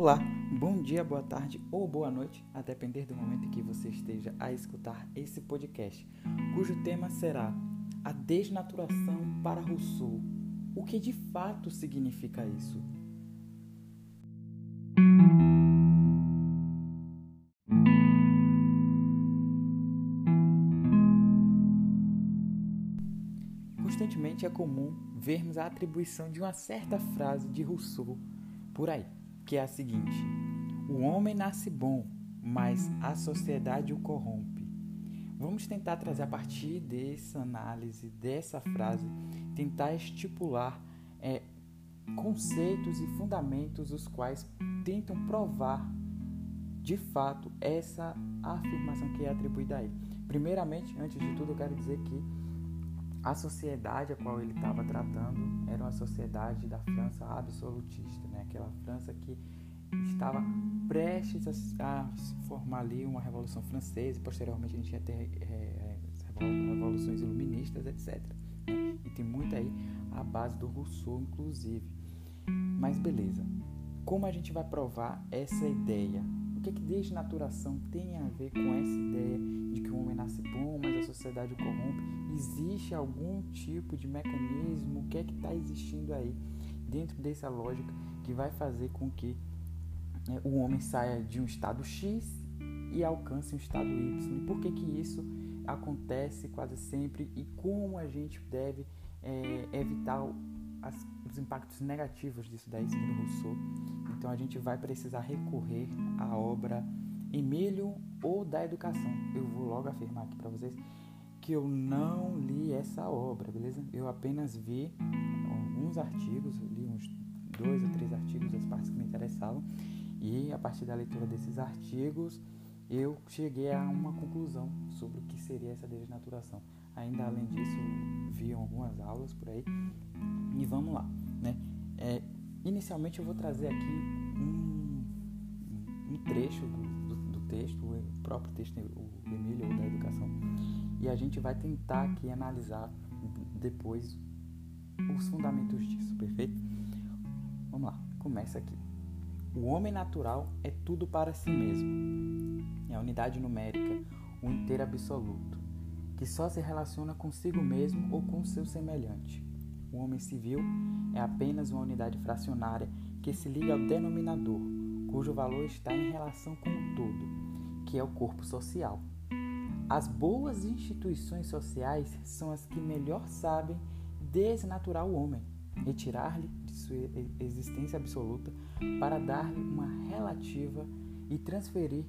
Olá, bom dia, boa tarde ou boa noite, a depender do momento em que você esteja a escutar esse podcast, cujo tema será a desnaturação para Rousseau. O que de fato significa isso? Constantemente é comum vermos a atribuição de uma certa frase de Rousseau por aí, que é a seguinte: O homem nasce bom, mas a sociedade o corrompe. Vamos tentar trazer a partir dessa análise, dessa frase, tentar estipular é, conceitos e fundamentos os quais tentam provar de fato essa afirmação que é atribuída a ele. Primeiramente, antes de tudo, eu quero dizer que a sociedade a qual ele estava tratando era uma sociedade da França absolutista, né? aquela França que estava prestes a, formar ali uma revolução francesa e posteriormente a gente ia ter é, revoluções iluministas, etc. Né? E tem muito aí a base do Rousseau, inclusive. Mas beleza, como a gente vai provar essa ideia? Que, que desnaturação tem a ver com essa ideia de que o homem nasce bom, mas a sociedade o corrompe? Existe algum tipo de mecanismo? O que é que está existindo aí dentro dessa lógica que vai fazer com que né, o homem saia de um estado X e alcance um estado Y? E por que, que isso acontece quase sempre e como a gente deve é, evitar as, os impactos negativos disso daí, segundo Rousseau? Então a gente vai precisar recorrer à obra Emílio ou da Educação. Eu vou logo afirmar aqui para vocês que eu não li essa obra, beleza? Eu apenas vi alguns artigos, li uns dois ou três artigos das partes que me interessavam e a partir da leitura desses artigos eu cheguei a uma conclusão sobre o que seria essa desnaturação. Ainda além disso, vi algumas aulas por aí e vamos lá, né? É, Inicialmente eu vou trazer aqui um, um trecho do, do, do, texto, o próprio texto o Emílio da Educação, e a gente vai tentar aqui analisar depois os fundamentos disso, perfeito? Vamos lá, começa aqui. O homem natural é tudo para si mesmo. É a unidade numérica, o inteiro absoluto, que só se relaciona consigo mesmo ou com seu semelhante. O homem civil é apenas uma unidade fracionária que se liga ao denominador, cujo valor está em relação com o todo, que é o corpo social. As boas instituições sociais são as que melhor sabem desnaturar o homem, retirar-lhe de sua existência absoluta para dar-lhe uma relativa e transferir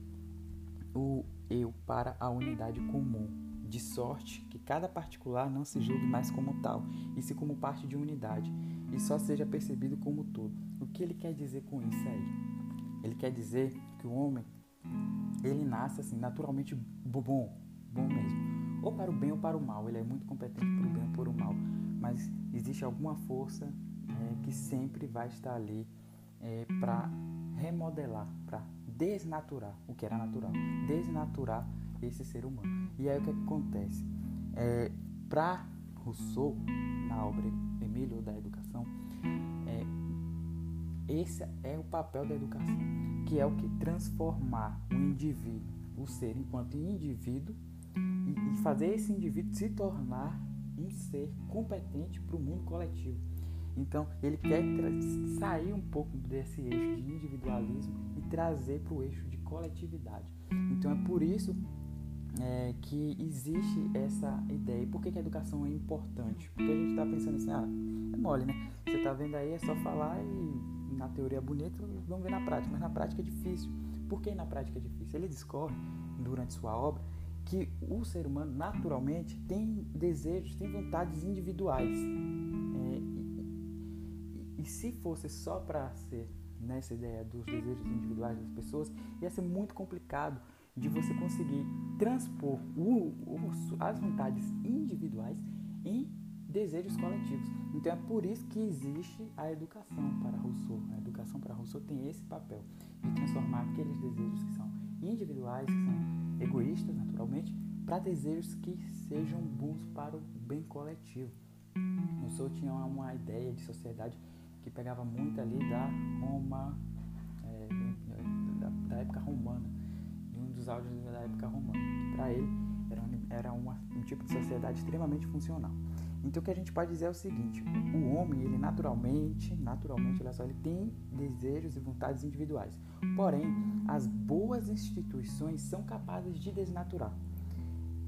o eu para a unidade comum de sorte que cada particular não se julgue mais como tal, e se como parte de unidade, e só seja percebido como todo. O que ele quer dizer com isso aí? Ele quer dizer que o homem, ele nasce assim, naturalmente bom, bom mesmo. Ou para o bem ou para o mal, ele é muito competente para o bem ou para o mal, mas existe alguma força é, que sempre vai estar ali é, para remodelar, para desnaturar o que era natural, desnaturar esse ser humano. E aí o que, é que acontece? É, Para Rousseau, na obra Emílio da Educação, é, esse é o papel da educação, que é o que transformar o indivíduo, o ser enquanto indivíduo, e, e fazer esse indivíduo se tornar um ser competente para o mundo coletivo. Então, ele quer sair um pouco desse eixo de individualismo e trazer para o eixo de coletividade. Então, é por isso é, que existe essa ideia. E por que, que a educação é importante? Porque a gente está pensando assim, ah, é mole, né? Você está vendo aí, é só falar e na teoria é bonito, vamos ver na prática. Mas na prática é difícil. Por que na prática é difícil? Ele discorre durante sua obra que o ser humano naturalmente tem desejos, tem vontades individuais. Se fosse só para ser nessa ideia dos desejos individuais das pessoas, ia ser muito complicado de você conseguir transpor o, o, as vontades individuais em desejos coletivos. Então é por isso que existe a educação para Rousseau. A educação para Rousseau tem esse papel de transformar aqueles desejos que são individuais, que são egoístas naturalmente, para desejos que sejam bons para o bem coletivo. Rousseau tinha uma ideia de sociedade que pegava muito ali da Roma é, da, da, época romana, de um dos áudios da época romana, que para ele era, era uma, um tipo de sociedade extremamente funcional. Então o que a gente pode dizer é o seguinte: o homem, ele naturalmente, naturalmente, olha só, ele tem desejos e vontades individuais. Porém, as boas instituições são capazes de desnaturar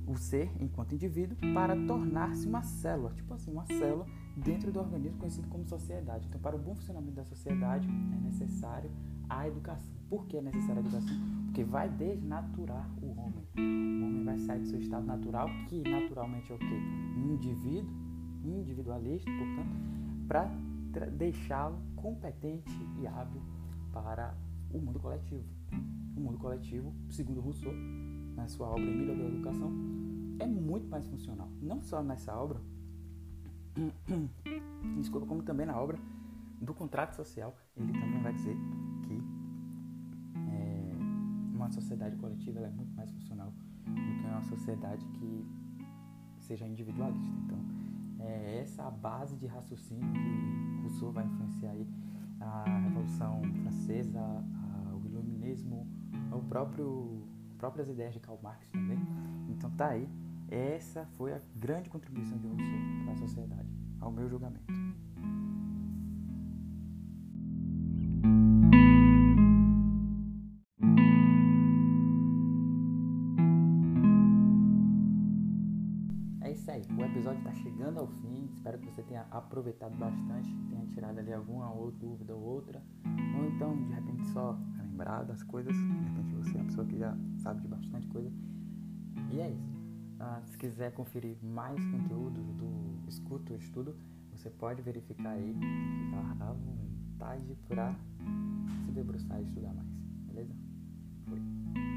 o ser enquanto indivíduo para tornar-se uma célula, tipo assim, uma célula dentro do organismo conhecido como sociedade. Então, para o bom funcionamento da sociedade é necessário a educação. Por que é necessária a educação? Porque vai desnaturar o homem. O homem vai sair do seu estado natural, que naturalmente é o quê? indivíduo, individualista, portanto, para deixá-lo competente e hábil para o mundo coletivo. O mundo coletivo, segundo Rousseau, na sua obra Emília da Educação, é muito mais funcional. Não só nessa obra, desculpa, como também na obra do contrato social, ele também vai dizer que é, uma sociedade coletiva é muito mais funcional do que uma sociedade que seja individualista. Então, é essa a base de raciocínio que Rousseau vai influenciar aí a Revolução Francesa, a, o Iluminismo, o próprio próprias ideias de Karl Marx também. Então tá aí, essa foi a grande contribuição de Rousseau para a sociedade, ao meu julgamento. É isso aí, o episódio está chegando ao fim. Espero que você tenha aproveitado bastante, tenha tirado ali alguma outra dúvida ou outra, ou então de repente só lembrar das coisas. De repente você é uma pessoa que já sabe de bastante coisa. E é isso. Ah, se quiser conferir mais conteúdo do Escuta o Estudo, você pode verificar aí, ficar à vontade para se debruçar e estudar mais. Beleza? Foi.